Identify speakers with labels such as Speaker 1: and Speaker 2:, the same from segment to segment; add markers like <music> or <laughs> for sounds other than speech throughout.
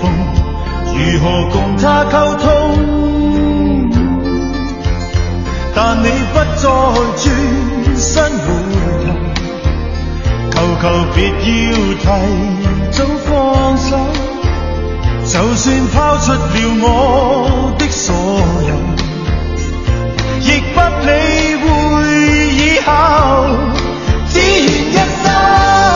Speaker 1: 风如何共他沟通但你不再转身回头求求别要提早放手就算抛出了我的所有亦不理会以后只愿一生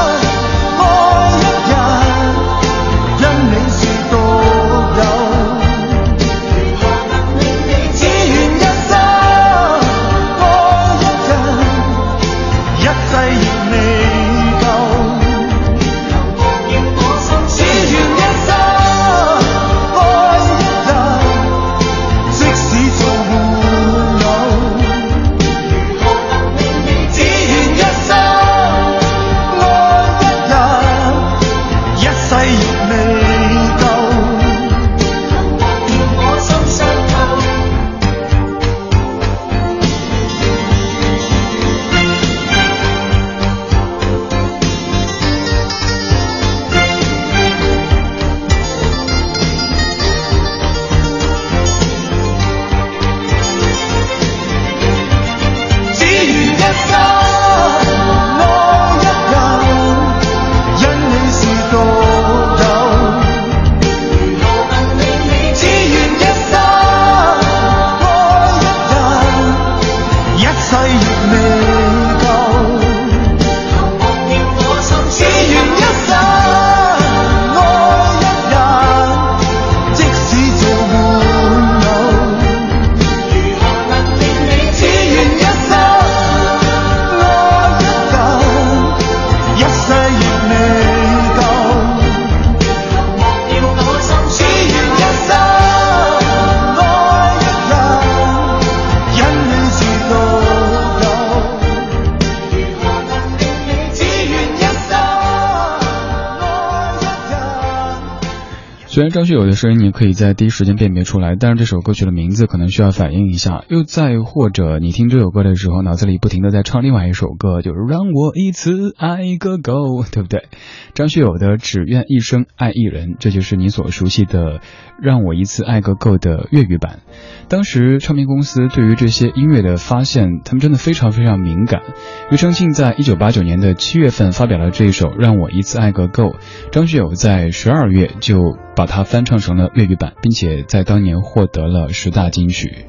Speaker 1: 张学友的声音你可以在第一时间辨别出来，但是这首歌曲的名字可能需要反应一下。又再或者，你听这首歌的时候，脑子里不停的在唱另外一首歌，就是让我一次爱个够，对不对？张学友的《只愿一生爱一人》，这就是你所熟悉的《让我一次爱个够》的粤语版。当时唱片公司对于这些音乐的发现，他们真的非常非常敏感。庾澄庆在一九八九年的七月份发表了这一首《让我一次爱个够》，张学友在十二月就把它翻唱成了粤语版，并且在当年获得了十大金曲。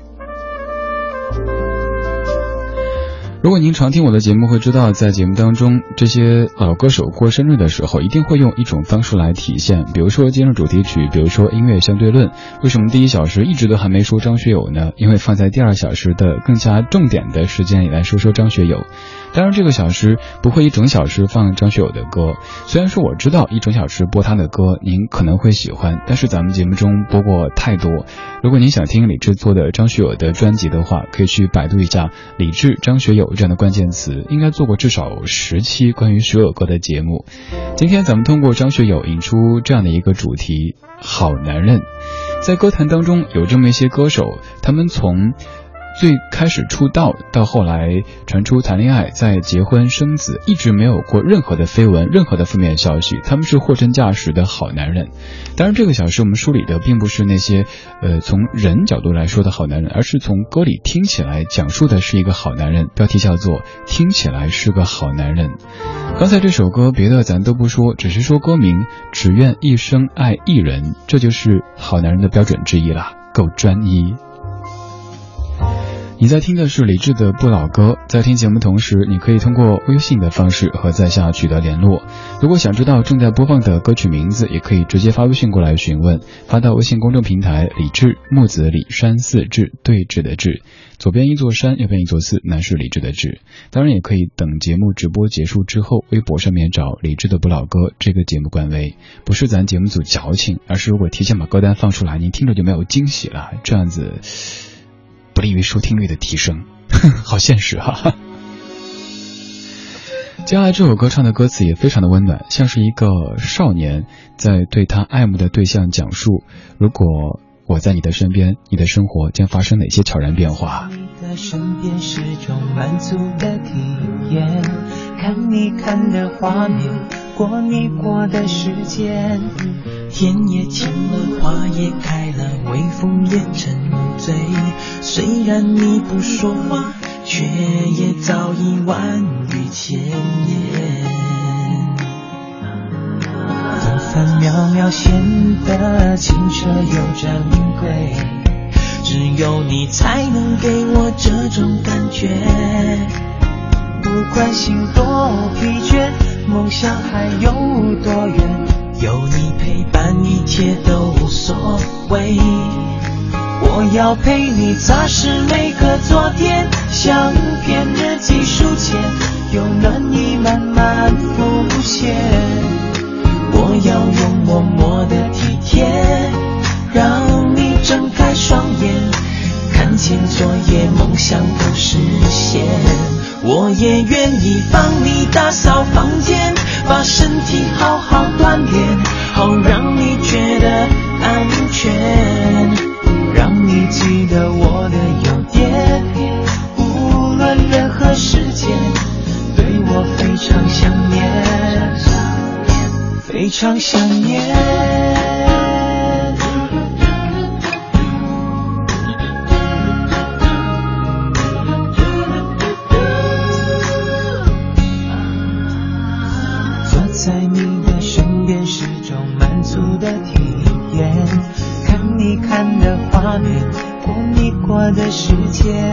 Speaker 2: 如果您常听我的节目，会知道在节目当中，这些老歌手过生日的时候，一定会用一种方式来体现。比如说今日主题曲，比如说音乐相对论。为什么第一小时一直都还没说张学友呢？因为放在第二小时的更加重点的时间里来说说张学友。当然，这个小时不会一整小时放张学友的歌。虽然说我知道一整小时播他的歌，您可能会喜欢，但是咱们节目中播过太多。如果您想听李志做的张学友的专辑的话，可以去百度一下“李志、张学友”这样的关键词，应该做过至少十期关于学友歌的节目。今天咱们通过张学友引出这样的一个主题：好男人。在歌坛当中有这么一些歌手，他们从。最开始出道，到后来传出谈恋爱，再结婚生子，一直没有过任何的绯闻，任何的负面消息。他们是货真价实的好男人。当然，这个小时我们梳理的并不是那些，呃，从人角度来说的好男人，而是从歌里听起来讲述的是一个好男人。标题叫做《听起来是个好男人》。刚才这首歌别的咱都不说，只是说歌名“只愿一生爱一人”，这就是好男人的标准之一了，够专一。你在听的是李志的不老歌，在听节目同时，你可以通过微信的方式和在下取得联络。如果想知道正在播放的歌曲名字，也可以直接发微信过来询问，发到微信公众平台李志木子李山寺志对峙的志，左边一座山，右边一座寺，那是李志的志。当然也可以等节目直播结束之后，微博上面找李志的不老歌这个节目官微。不是咱节目组矫情，而是如果提前把歌单放出来，您听着就没有惊喜了，这样子。不利于收听率的提升，<laughs> 好现实哈。<laughs> 接下来这首歌唱的歌词也非常的温暖，像是一个少年在对他爱慕的对象讲述：如果我在你的身边，你的生活将发生哪些悄然变化？
Speaker 3: 你的身边是种满足的体验，看你看的画面，过你过的时间，天也晴了，花也开了，微风也沉醉。虽然你不说话，却也早已万语千言。分分秒秒显得清澈又珍贵，只有你才能给我这种感觉。不管心多疲倦，梦想还有多远，有你陪伴，一切都无所谓。我要陪你擦拭每个昨天，相片日记书签，有暖意慢慢浮现。我要用默默的体贴，让你睁开双眼，看见昨夜梦想都实现。我也愿意帮你打扫房间，把身体好好锻炼，好让你觉得安全。非常想念坐在你的身边，是种满足的体验。看你
Speaker 4: 看的画面，过你过的时间。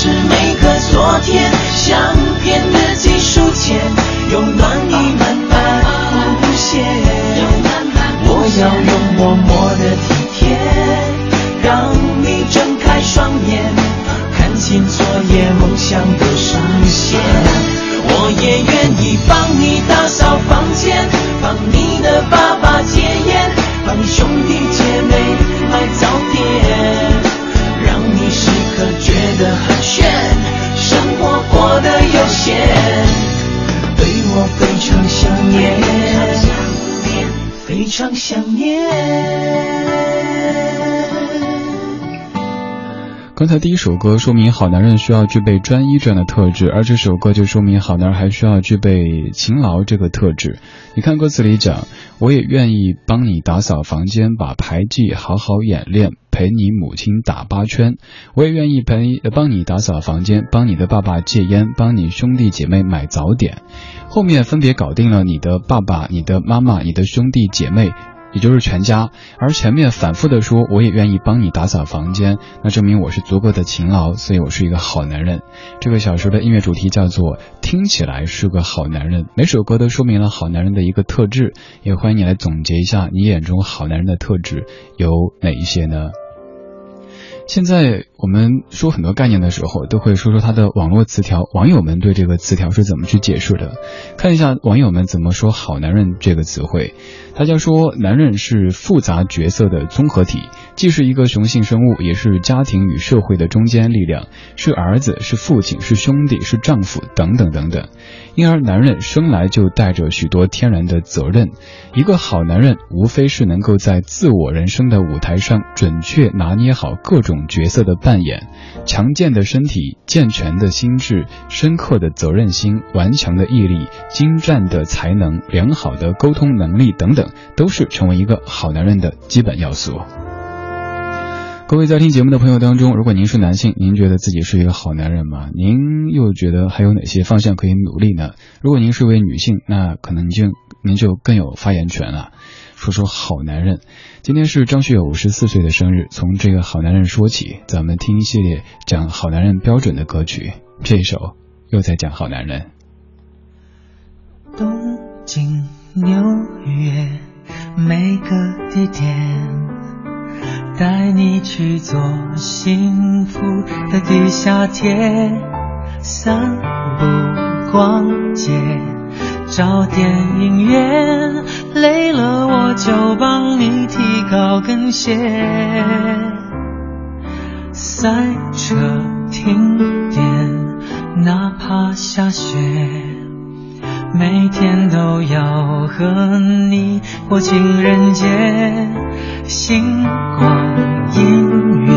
Speaker 4: 是
Speaker 2: 美才第一首歌说明好男人需要具备专一这样的特质，而这首歌就说明好男人还需要具备勤劳这个特质。你看歌词里讲，我也愿意帮你打扫房间，把牌技好好演练，陪你母亲打八圈。我也愿意陪帮你打扫房间，帮你的爸爸戒烟，帮你兄弟姐妹买早点。后面分别搞定了你的爸爸、你的妈妈、你的兄弟姐妹。也就是全家，而前面反复的说我也愿意帮你打扫房间，那证明我是足够的勤劳，所以我是一个好男人。这个小说的音乐主题叫做听起来是个好男人，每首歌都说明了好男人的一个特质，也欢迎你来总结一下你眼中好男人的特质有哪一些呢？现在我们说很多概念的时候，都会说说它的网络词条，网友们对这个词条是怎么去解释的？看一下网友们怎么说“好男人”这个词汇。大家说，男人是复杂角色的综合体，既是一个雄性生物，也是家庭与社会的中坚力量，是儿子，是父亲，是兄弟，是丈夫，等等等等。因而，男人生来就带着许多天然的责任。一个好男人，无非是能够在自我人生的舞台上准确拿捏好各种角色的扮演。强健的身体、健全的心智、深刻的责任心、顽强的毅力、精湛的才能、良好的沟通能力等等，都是成为一个好男人的基本要素。各位在听节目的朋友当中，如果您是男性，您觉得自己是一个好男人吗？您又觉得还有哪些方向可以努力呢？如果您是位女性，那可能就您就更有发言权了。说说好男人，今天是张学友五十四岁的生日，从这个好男人说起，咱们听一系列讲好男人标准的歌曲。这一首又在讲好男人。
Speaker 4: 东京、纽约，每个地点。带你去做幸福的地下铁，散步逛街，找电影院，累了我就帮你提高跟鞋。赛车停电，哪怕下雪，每天都要和你过情人节。星光音乐，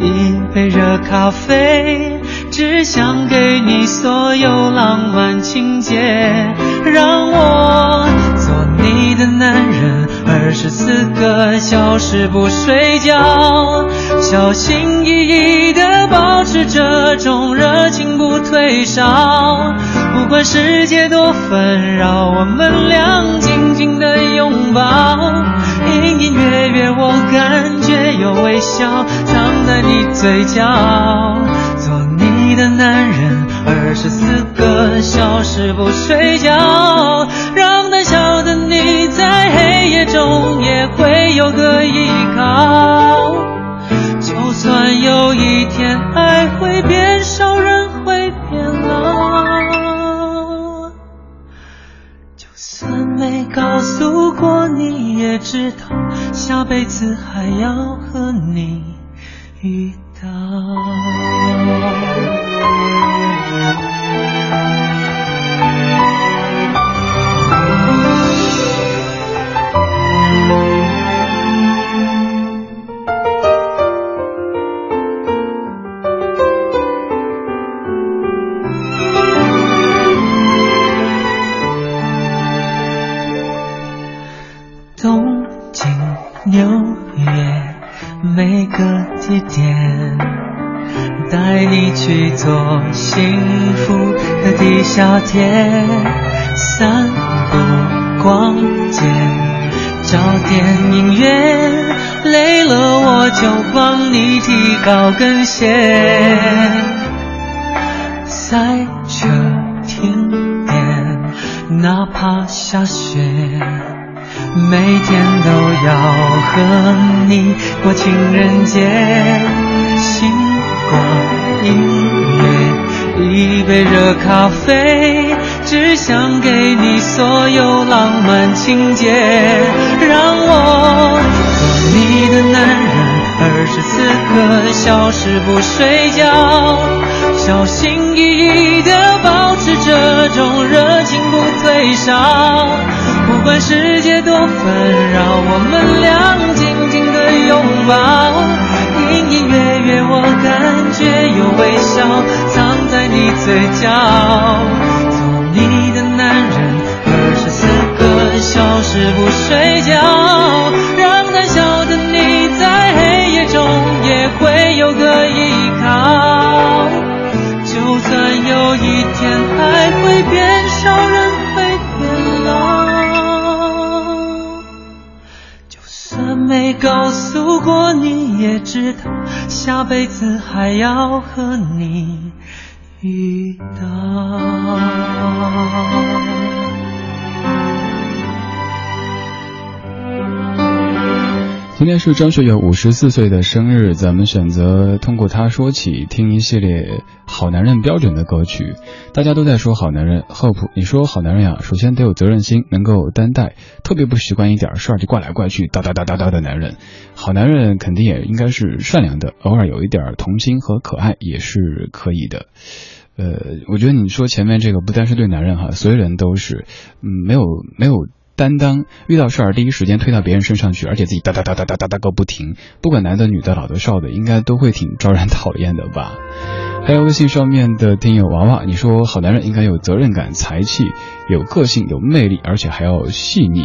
Speaker 4: 一杯热咖啡，只想给你所有浪漫情节，让我做你的男人，二十四个小时不睡觉，小心翼翼地保持这种热情不退烧，不管世界多纷扰，我们俩紧紧的拥抱。隐隐约约，我感觉有微笑藏在你嘴角。做你的男人，二十四个小时不睡觉，让胆小的你在黑夜中也会有个依靠。就算有一天爱会变少，人会变老，就算没告诉过你。也知道下辈子还要和你遇
Speaker 3: 高跟鞋。赛车停电，哪怕下雪，每天都要和你过情人节。星光音乐，一杯热咖啡，只想给你所有浪漫情节，让我做你的男人。二十四刻小时不睡觉，小心翼翼地保持这种热情不退烧。辈子还要和你遇到。
Speaker 2: 今天是张学友五十四岁的生日，咱们选择通过他说起，听一系列好男人标准的歌曲。大家都在说好男人，Hope，你说好男人呀，首先得有责任心，能够担待，特别不习惯一点事儿就挂来挂去，哒哒哒哒哒的男人。好男人肯定也应该是善良的，偶尔有一点童心和可爱也是可以的。呃，我觉得你说前面这个不单是对男人哈，所有人都是，嗯，没有没有。担当遇到事儿第一时间推到别人身上去，而且自己哒哒哒哒哒哒哒个不停，不管男的女的老的少的，应该都会挺招人讨厌的吧？还有微信上面的听友娃娃，你说好男人应该有责任感、才气、有个性、有魅力，而且还要细腻。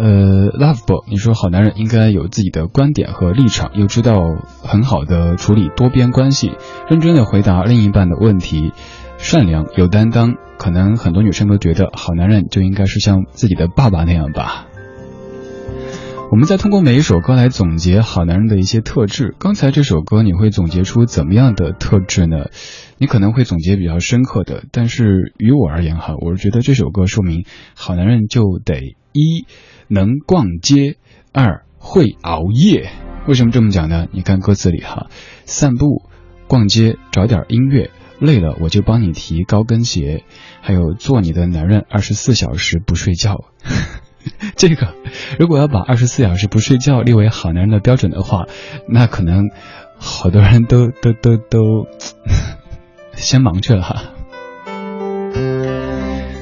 Speaker 2: 呃，Lovebo，你说好男人应该有自己的观点和立场，又知道很好的处理多边关系，认真的回答另一半的问题。善良有担当，可能很多女生都觉得好男人就应该是像自己的爸爸那样吧。我们再通过每一首歌来总结好男人的一些特质。刚才这首歌你会总结出怎么样的特质呢？你可能会总结比较深刻的，但是于我而言哈，我是觉得这首歌说明好男人就得一能逛街，二会熬夜。为什么这么讲呢？你看歌词里哈，散步、逛街，找点音乐。累了我就帮你提高跟鞋，还有做你的男人二十四小时不睡觉。<laughs> 这个如果要把二十四小时不睡觉列为好男人的标准的话，那可能好多人都都都都 <laughs> 先忙去了。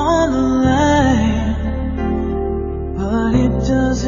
Speaker 3: on the line, but it doesn't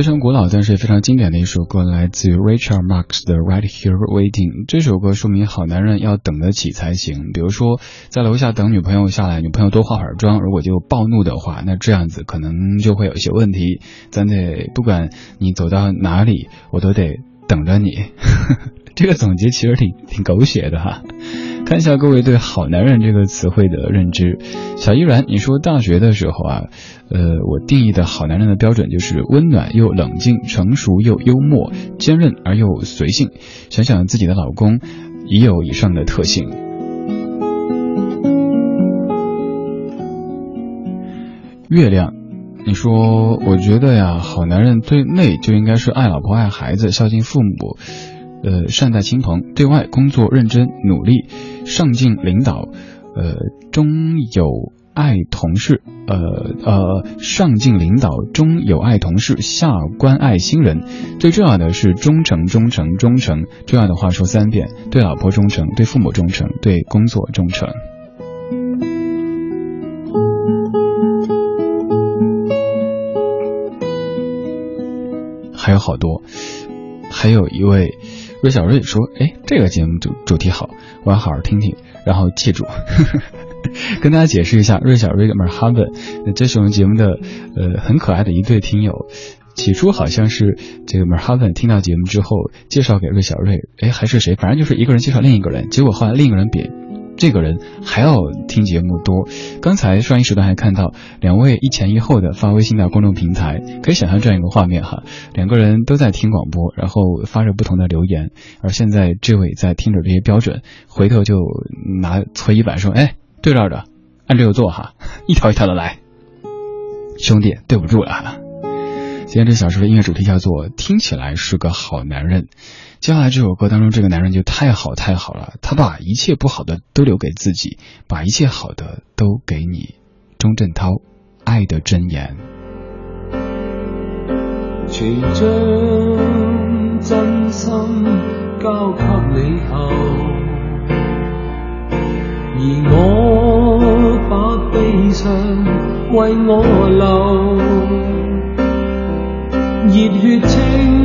Speaker 2: 非常古老但是也非常经典的一首歌，来自于 Rachel Marx 的《Right Here Waiting》。这首歌说明好男人要等得起才行。比如说，在楼下等女朋友下来，女朋友多化会儿妆，如果就暴怒的话，那这样子可能就会有一些问题。咱得不管你走到哪里，我都得等着你。这个总结其实挺挺狗血的哈。看一下各位对“好男人”这个词汇的认知。小依然，你说大学的时候啊，呃，我定义的好男人的标准就是温暖又冷静，成熟又幽默，坚韧而又随性。想想自己的老公，也有以上的特性。月亮，你说，我觉得呀，好男人对内就应该是爱老婆、爱孩子、孝敬父母。呃，善待亲朋，对外工作认真努力，上进领导，呃，中有爱同事，呃呃，上进领导，中有爱同事，下关爱新人。最重要的是忠诚，忠诚，忠诚。重要的话说三遍：对老婆忠诚，对父母忠诚，对工作忠诚。还有好多，还有一位。芮小瑞说：“哎，这个节目主主题好，我要好好听听，然后记住。<laughs> 跟大家解释一下，芮小瑞的 Merhaven，这是我们节目的呃很可爱的一对听友。起初好像是这个 Merhaven 听到节目之后介绍给芮小瑞，哎，还是谁？反正就是一个人介绍另一个人，结果后来另一个人比。”这个人还要听节目多。刚才上一时段还看到两位一前一后的发微信到公众平台，可以想象这样一个画面哈，两个人都在听广播，然后发着不同的留言。而现在这位在听着这些标准，回头就拿搓衣板说：“哎，对这儿的，按这个做哈，<laughs> 一条一条的来。”兄弟，对不住了。今天这小时的音乐主题叫做“听起来是个好男人”。接下来这首歌当中，这个男人就太好太好了，他把一切不好的都留给自己，把一切好的都给你。钟镇涛，《爱的箴言》。
Speaker 5: 全将真心交给你后，而我把悲伤为我留，热血青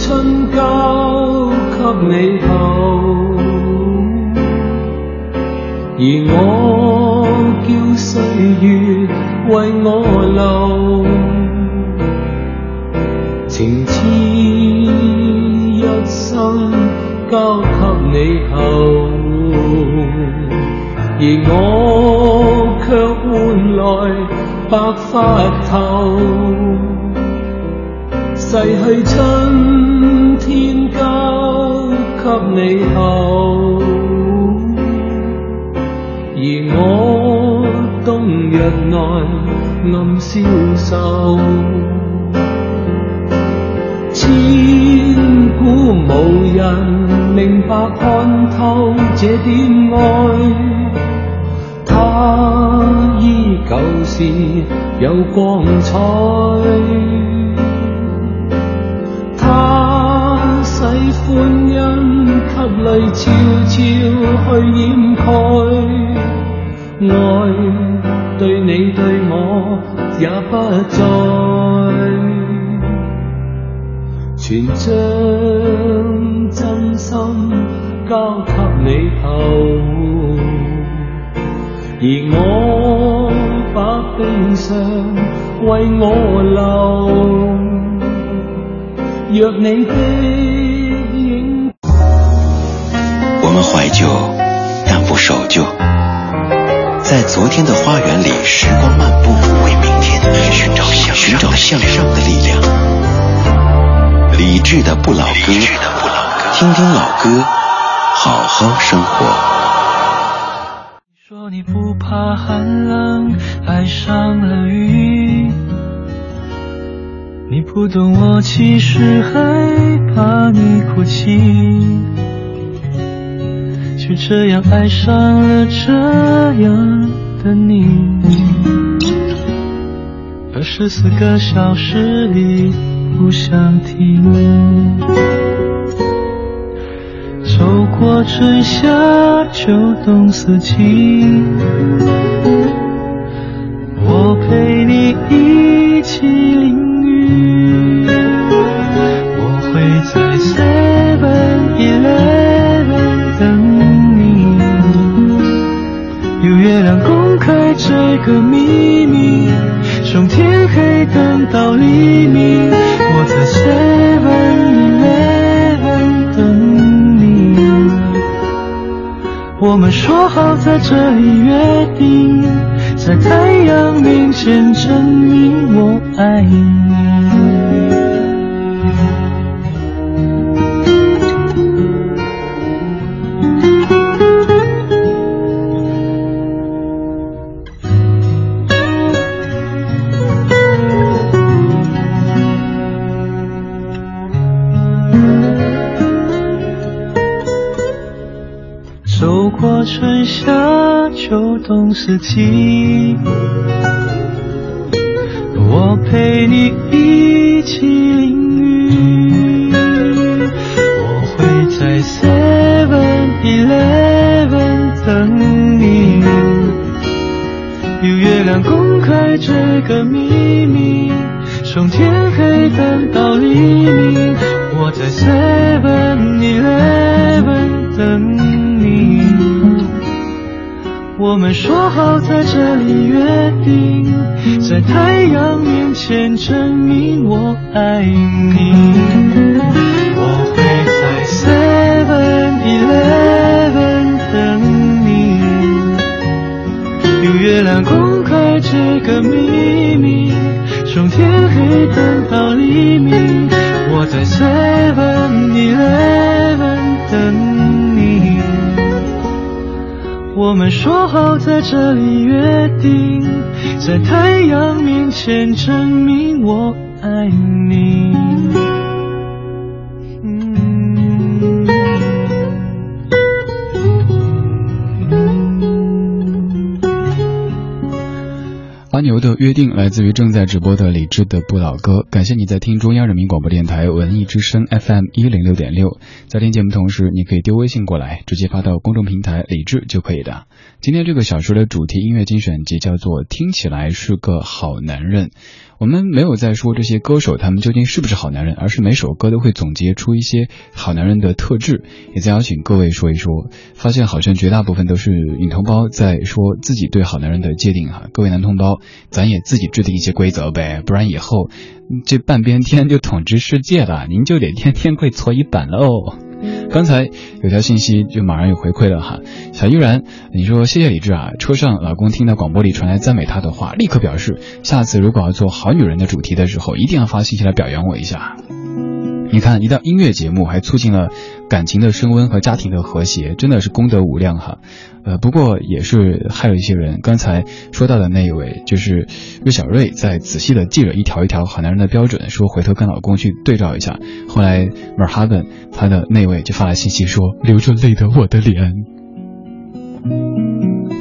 Speaker 5: 春交。给你后，而我叫岁月为我留，情痴一生交给你后，而我却换来白发头，逝去春。你后，而我冬日内暗消瘦，千古无人明白看透这点爱，它依旧是有光彩。泪悄悄去掩盖，爱对你对我也不再，全将真心交给你后，而我把悲伤为我留，若你的。
Speaker 6: 旧，但不守旧。在昨天的花园里，时光漫步，为明天寻找向寻找向上的力量。理智的不老歌，听听老歌，好好生活。
Speaker 5: 你说你不怕寒冷，爱上了雨。你不懂我，其实害怕你哭泣。就这样爱上了这样的你，二十四个小时里不想停。走过春夏秋冬四季，我陪你一起淋这个秘密，从天
Speaker 4: 黑等到黎明，我在 seven eleven 等你。我们说好在这里约定，在太阳面前证明我爱你。秋冬四季，我陪你一起淋雨。我会在 Seven Eleven 等你。有月亮公开这个秘密，从天黑等到黎明。我在 Seven Eleven 我们说好在这里约定，在太阳面前证明我爱你。我会在 Seven Eleven 等你。用月亮公开这个秘密，从天黑等到黎明。我在 Seven Eleven 等你。我们说好在这里约定，在太阳面前证明我爱你。
Speaker 2: 阿牛的约定来自于正在直播的李志的不老歌，感谢你在听中央人民广播电台文艺之声 FM 一零六点六，在听节目同时，你可以丢微信过来，直接发到公众平台李志就可以的。今天这个小说的主题音乐精选集叫做听起来是个好男人。我们没有在说这些歌手他们究竟是不是好男人，而是每首歌都会总结出一些好男人的特质，也在邀请各位说一说。发现好像绝大部分都是女同胞在说自己对好男人的界定哈。各位男同胞，咱也自己制定一些规则呗，不然以后这半边天就统治世界了，您就得天天跪搓衣板喽。刚才有条信息就马上有回馈了哈，小依然，你说谢谢李志啊，车上老公听到广播里传来赞美他的话，立刻表示下次如果要做好女人的主题的时候，一定要发信息来表扬我一下。你看，一档音乐节目还促进了感情的升温和家庭的和谐，真的是功德无量哈。呃，不过也是还有一些人。刚才说到的那一位，就是魏小瑞，在仔细的记着一条一条好男人的标准，说回头跟老公去对照一下。后来 m e r h a b e n 他的那位就发来信息说，流着泪的我的脸，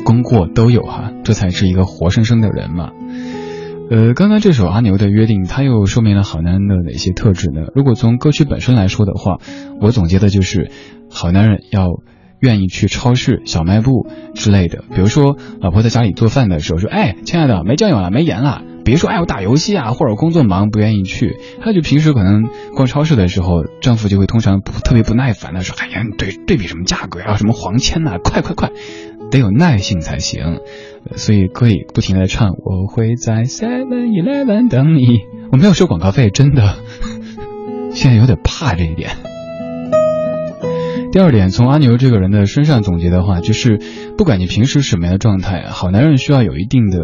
Speaker 2: 功过都有哈，这才是一个活生生的人嘛。呃，刚刚这首阿牛的约定，它又说明了好男人的哪些特质呢？如果从歌曲本身来说的话，我总结的就是，好男人要愿意去超市、小卖部之类的。比如说，老婆在家里做饭的时候说：“哎，亲爱的，没酱油了，没盐了。”别说哎，我打游戏啊，或者工作忙不愿意去。还有就平时可能逛超市的时候，丈夫就会通常不特别不耐烦的说：“哎呀，对对比什么价格呀，什么黄签呐，快快快，得有耐性才行。”所以可以不停的唱，我会在 Seven Eleven 等你。我没有收广告费，真的，<laughs> 现在有点怕这一点。第二点，从阿牛这个人的身上总结的话，就是不管你平时什么样的状态，好男人需要有一定的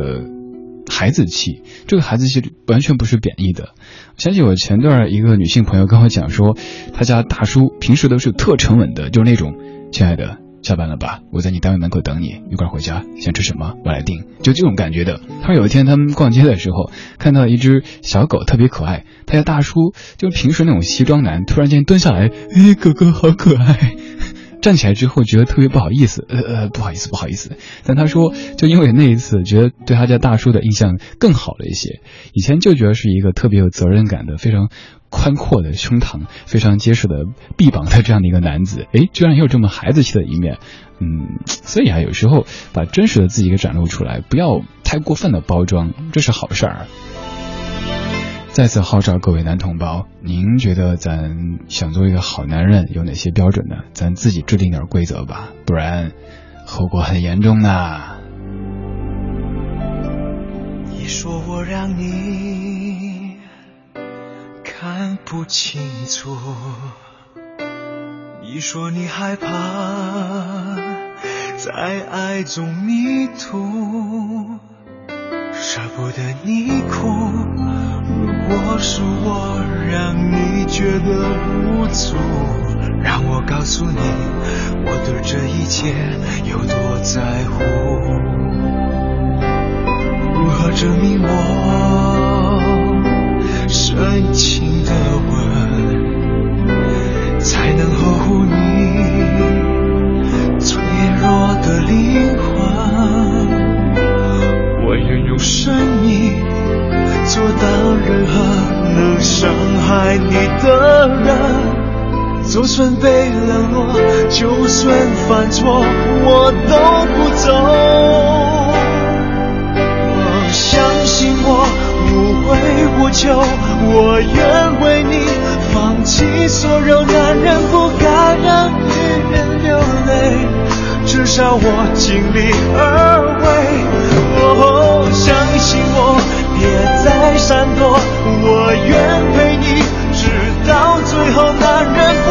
Speaker 2: 孩子气。这个孩子气完全不是贬义的。想起我前段一个女性朋友跟我讲说，她家大叔平时都是特沉稳的，就是那种亲爱的。下班了吧？我在你单位门口等你，一块回家。想吃什么？我来定。就这种感觉的。他说有一天他们逛街的时候，看到一只小狗特别可爱，他家大叔就平时那种西装男，突然间蹲下来，哎，狗狗好可爱。<laughs> 站起来之后觉得特别不好意思，呃呃，不好意思，不好意思。但他说，就因为那一次，觉得对他家大叔的印象更好了一些。以前就觉得是一个特别有责任感的、非常宽阔的胸膛、非常结实的臂膀的这样的一个男子，哎，居然也有这么孩子气的一面。嗯，所以啊，有时候把真实的自己给展露出来，不要太过分的包装，这是好事儿。再次号召各位男同胞，您觉得咱想做一个好男人有哪些标准呢？咱自己制定点规则吧，不然后果很严重的。
Speaker 1: 你说我让你看不清楚，你说你害怕在爱中迷途，舍不得你哭。我说我让你觉得无助，让我告诉你，我对这一切有多在乎。如何证明我就算被冷落，就算犯错，我都不走。我相信我无悔无求，我愿为你放弃所有男人不该让女人流泪，至少我尽力而为。哦，相信我，别再闪躲，我愿陪你直到最后。男人不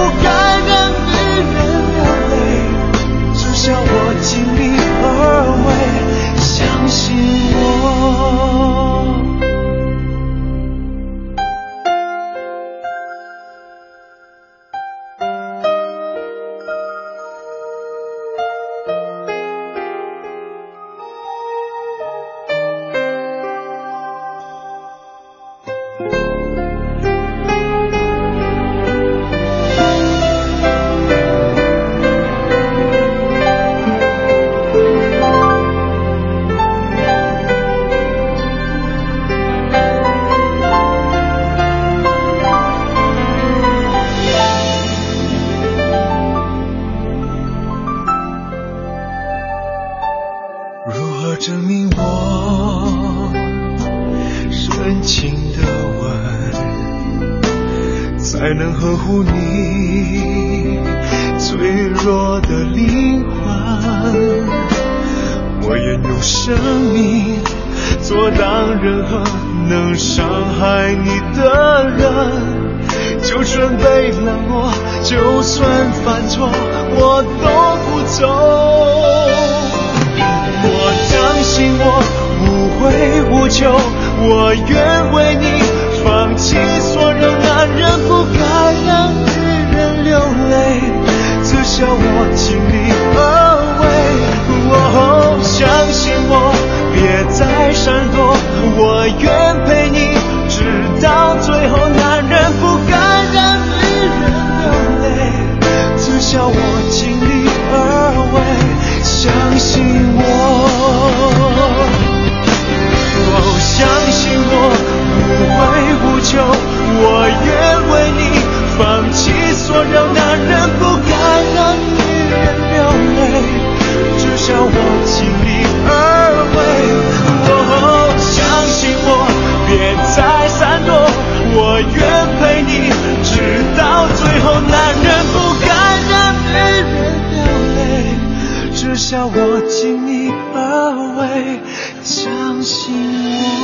Speaker 1: 护你脆弱的灵魂我愿用生命做挡任何能伤害你的人就算被冷落就算犯错我都不走我相信我无悔无求我愿为你放弃所有男人不该让女人流泪，至少我尽力而为。哦，相信我，别再闪躲，我愿陪你直到最后。男人不该让女人流泪，至少我尽力而为。相信我，哦，相信我，无悔无求，我愿。为你放弃所有，男人不该让女人流泪，至少我尽力而为。哦，相信我，别再闪躲，我愿陪你直到最后。男人不该让女人流泪，至少我尽力而为，相信我。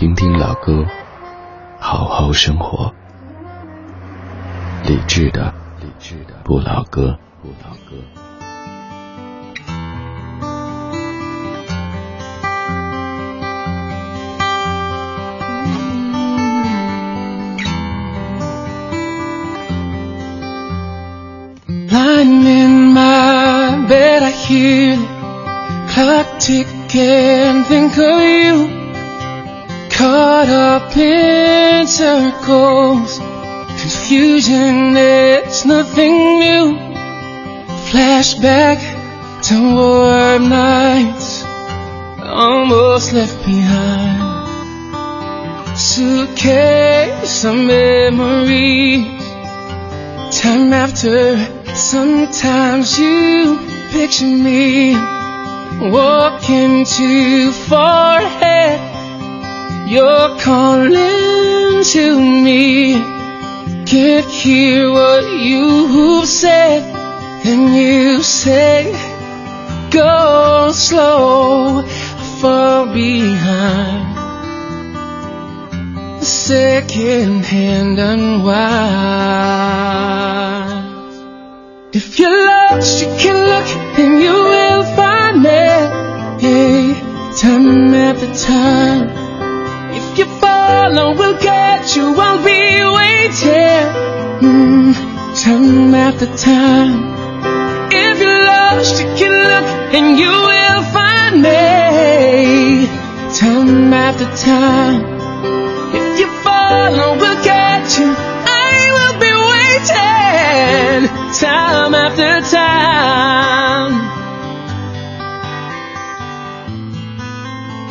Speaker 7: 听听老歌，好好生活。理智的，理智的不老歌，不老歌。
Speaker 8: Lying in my bed, I hear the clock tick and think of you. Caught up in circles, confusion, it's nothing new. Flashback to warm nights, almost left behind. Suitcase of memories, time after Sometimes you picture me walking too far ahead. You're calling to me. Can't hear what you've said. And you say, go slow, fall behind. Second hand unwind. If you're lost, you can look and you will find me. Hey, time after time. If you follow, we'll get you. I'll be waiting. Mm, time after time. If you're lost, you can look and you will find me. Time after time. If you follow, we'll get you. I will be waiting. Time after time.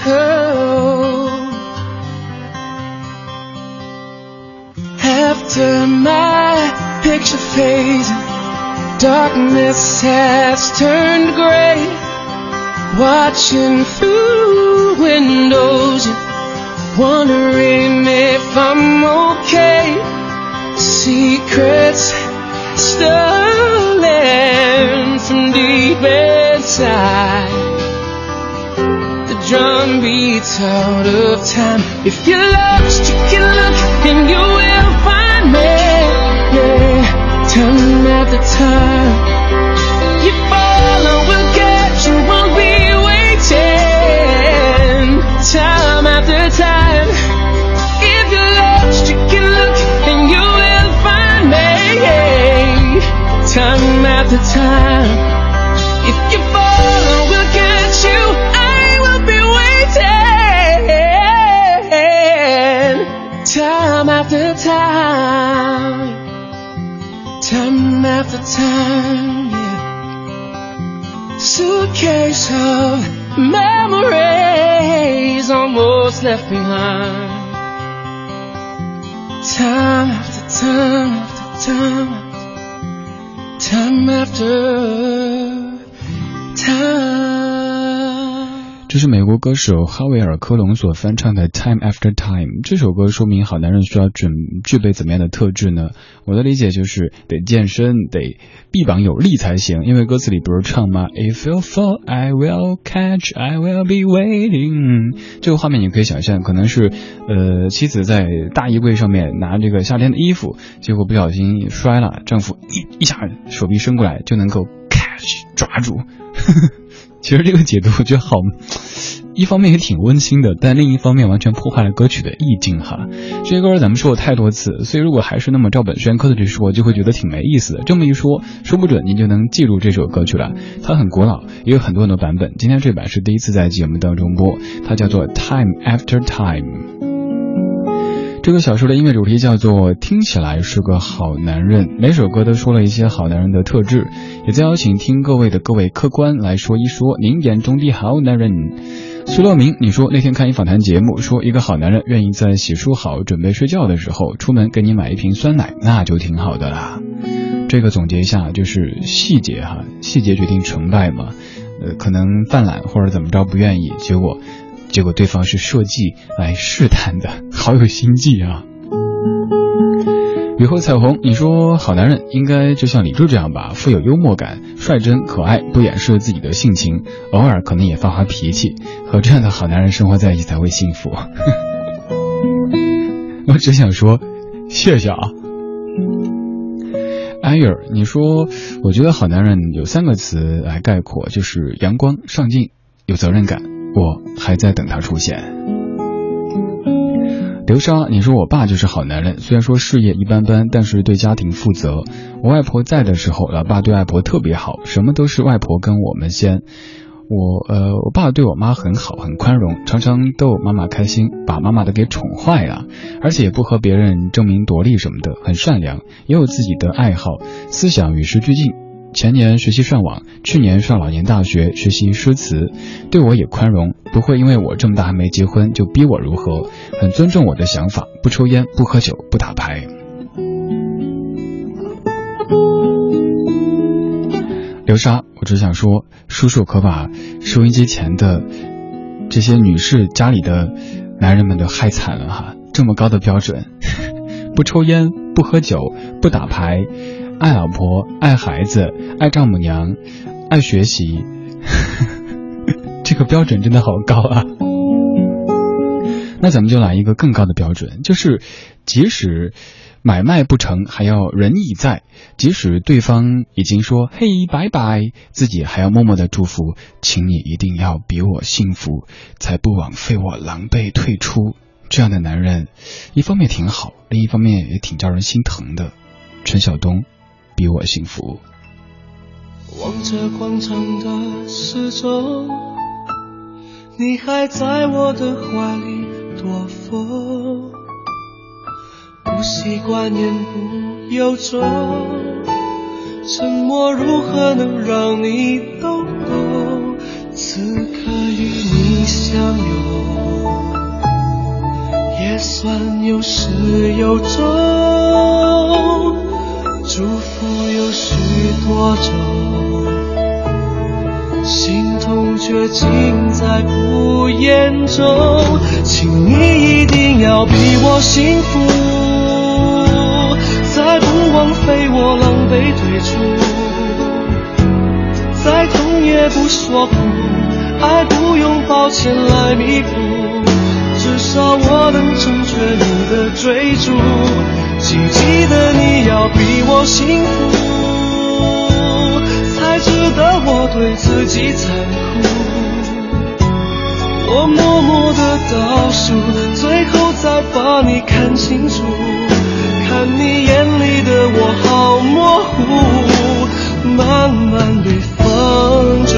Speaker 8: Oh. After my picture fades, darkness has turned gray. Watching through windows, wondering if I'm okay. Secrets stolen from deep inside. Drum beats out of time. If you're lost, you can look and you will find me. Yeah, time after time. You follow, we'll get you, won't be waiting. Time after time. If you're lost, you can look and you will find me. Time after time. If you follow, after time. Time after time, yeah. Suitcase of memories almost left behind. Time after time after time time after time.
Speaker 2: 这是美国歌手哈维尔·科隆所翻唱的《Time After Time》。这首歌说明好男人需要准具备怎么样的特质呢？我的理解就是得健身，得臂膀有力才行。因为歌词里不是唱吗？If you fall, I will catch, I will be waiting。这个画面你可以想象，可能是呃妻子在大衣柜上面拿这个夏天的衣服，结果不小心摔了，丈夫一一下手臂伸过来就能够 catch 抓住。呵呵其实这个解读我觉得好，一方面也挺温馨的，但另一方面完全破坏了歌曲的意境哈。这些歌咱们说过太多次，所以如果还是那么照本宣科的去说，就会觉得挺没意思的。这么一说，说不准您就能记住这首歌曲了。它很古老，也有很多很多版本。今天这版是第一次在节目当中播，它叫做《Time After Time》。这个小说的音乐主题叫做“听起来是个好男人”，每首歌都说了一些好男人的特质，也在邀请听各位的各位客官来说一说您眼中的好男人。苏乐明，你说那天看一访谈节目，说一个好男人愿意在洗漱好准备睡觉的时候出门给你买一瓶酸奶，那就挺好的啦。这个总结一下就是细节哈，细节决定成败嘛。呃，可能犯懒或者怎么着不愿意，结果。结果对方是设计来试探的，好有心计啊！雨后彩虹，你说好男人应该就像李柱这样吧，富有幽默感，率真可爱，不掩饰自己的性情，偶尔可能也发发脾气，和这样的好男人生活在一起才会幸福。<laughs> 我只想说，谢谢啊！艾尔，你说，我觉得好男人有三个词来概括，就是阳光、上进、有责任感。我还在等他出现。刘莎，你说我爸就是好男人，虽然说事业一般般，但是对家庭负责。我外婆在的时候，老爸对外婆特别好，什么都是外婆跟我们先。我呃，我爸对我妈很好，很宽容，常常逗妈妈开心，把妈妈的给宠坏了，而且也不和别人争名夺利什么的，很善良，也有自己的爱好，思想与时俱进。前年学习上网，去年上老年大学学习诗词，对我也宽容，不会因为我这么大还没结婚就逼我如何，很尊重我的想法，不抽烟，不喝酒，不打牌。流沙，我只想说，叔叔可把收音机前的这些女士家里的男人们都害惨了哈，这么高的标准，<laughs> 不抽烟，不喝酒，不打牌。爱老婆，爱孩子，爱丈母娘，爱学习，<laughs> 这个标准真的好高啊！那咱们就来一个更高的标准，就是即使买卖不成，还要仁义在；即使对方已经说嘿拜拜，自己还要默默的祝福，请你一定要比我幸福，才不枉费我狼狈退出。这样的男人，一方面挺好，另一方面也挺叫人心疼的。陈晓东。比我幸福。
Speaker 3: 望着广场的时钟，你还在我的怀里躲风，不习惯言不由衷，沉默如何能让你懂懂？此刻与你相拥，也算有始有终。祝福有许多种，心痛却尽在不言中。请你一定要比我幸福，再不枉费我狼狈退出，再痛也不说苦，爱不用抱歉来弥补，至少我能成全你的追逐。请记得你要比我幸福，才值得我对自己残酷。我默默的倒数，最后再把你看清楚，看你眼里的我好模糊，慢慢被放逐。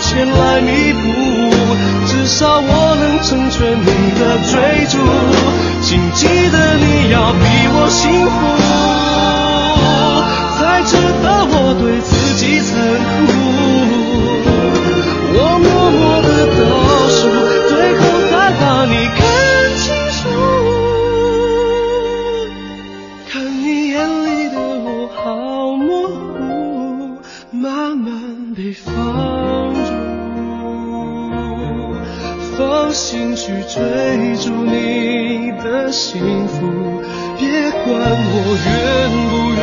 Speaker 3: 前来弥补，至少我能成全你的追逐，请记得你要比我幸福。才值得我对自己残酷。我默默的倒数，最后幸福，别管我愿不愿。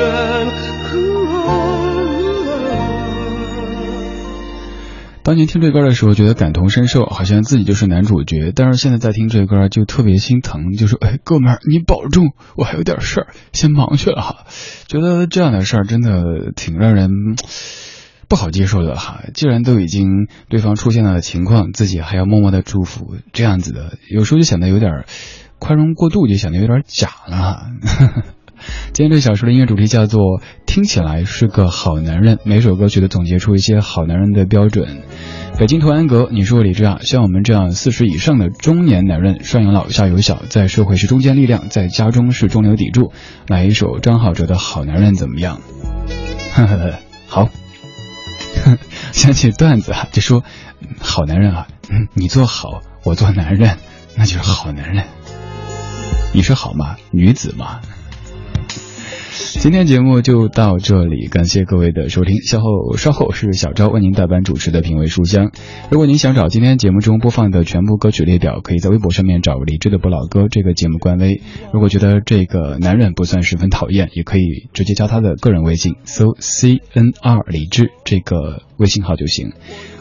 Speaker 2: 当年听这歌的时候，觉得感同身受，好像自己就是男主角。但是现在在听这歌，就特别心疼，就说：“哎，哥们儿，你保重，我还有点事儿，先忙去了哈。”觉得这样的事儿真的挺让人不好接受的哈。既然都已经对方出现了情况，自己还要默默的祝福，这样子的，有时候就显得有点宽容过度，就显得有点假了哈。<laughs> 今天这小说的音乐主题叫做“听起来是个好男人”，每首歌曲都总结出一些好男人的标准。北京图安阁，你说李志啊，像我们这样四十以上的中年男人，上有老下有小，在社会是中坚力量，在家中是中流砥柱。来一首张浩哲的好男人怎么样？呵呵，好。想起段子啊，就说好男人啊，你做好，我做男人，那就是好男人。你说好吗？女子嘛。今天节目就到这里，感谢各位的收听。稍后稍后是小昭为您代班主持的品味书香。如果您想找今天节目中播放的全部歌曲列表，可以在微博上面找李志的不老歌这个节目官微。如果觉得这个男人不算十分讨厌，也可以直接加他的个人微信，搜 C N R 李志这个微信号就行。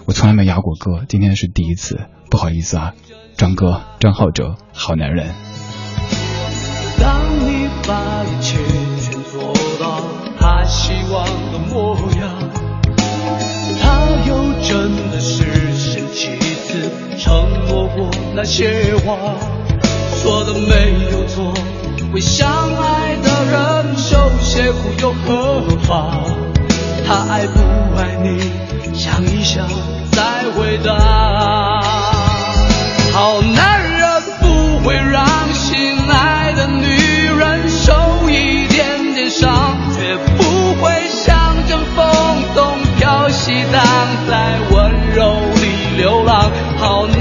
Speaker 2: 我从来没压过歌，今天是第一次，不好意思啊，张哥张浩哲，好男人。
Speaker 3: 当你把一切全做到。他希望的模样，他又真的是星期四承诺过那些话，说的没有错。为相爱的人受些苦又何妨？他爱不爱你，想一想再回答。好男人在温柔里流浪，好。